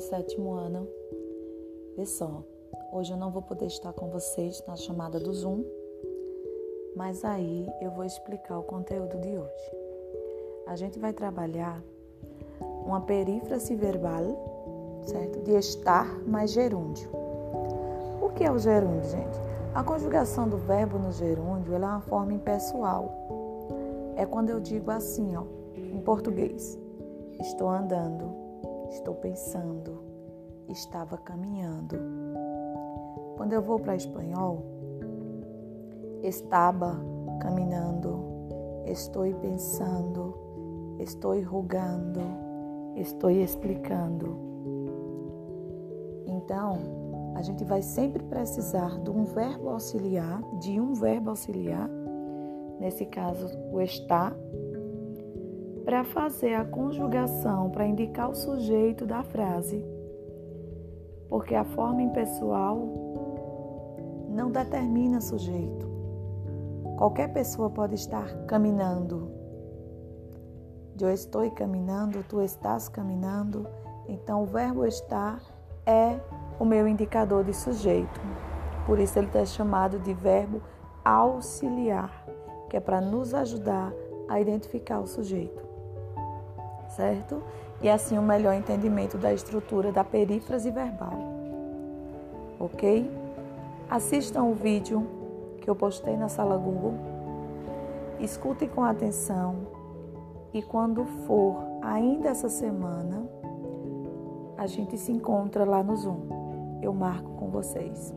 sétimo ano. Vê só, hoje eu não vou poder estar com vocês na chamada do Zoom, mas aí eu vou explicar o conteúdo de hoje. A gente vai trabalhar uma perífrase verbal, certo? De estar mais gerúndio. O que é o gerúndio, gente? A conjugação do verbo no gerúndio é uma forma impessoal. É quando eu digo assim, ó, em português: estou andando, estou pensando, estava caminhando. Quando eu vou para espanhol, estava caminhando, estou pensando, estou rugando, estou explicando. Então, a gente vai sempre precisar de um verbo auxiliar, de um verbo auxiliar, nesse caso o está para fazer a conjugação, para indicar o sujeito da frase. Porque a forma impessoal não determina sujeito. Qualquer pessoa pode estar caminhando. Eu estou caminhando, tu estás caminhando. Então, o verbo estar é o meu indicador de sujeito. Por isso, ele está chamado de verbo auxiliar, que é para nos ajudar a identificar o sujeito certo? E assim um melhor entendimento da estrutura da perífrase verbal. Ok? Assistam o vídeo que eu postei na sala Google. Escutem com atenção e quando for ainda essa semana, a gente se encontra lá no Zoom. Eu marco com vocês.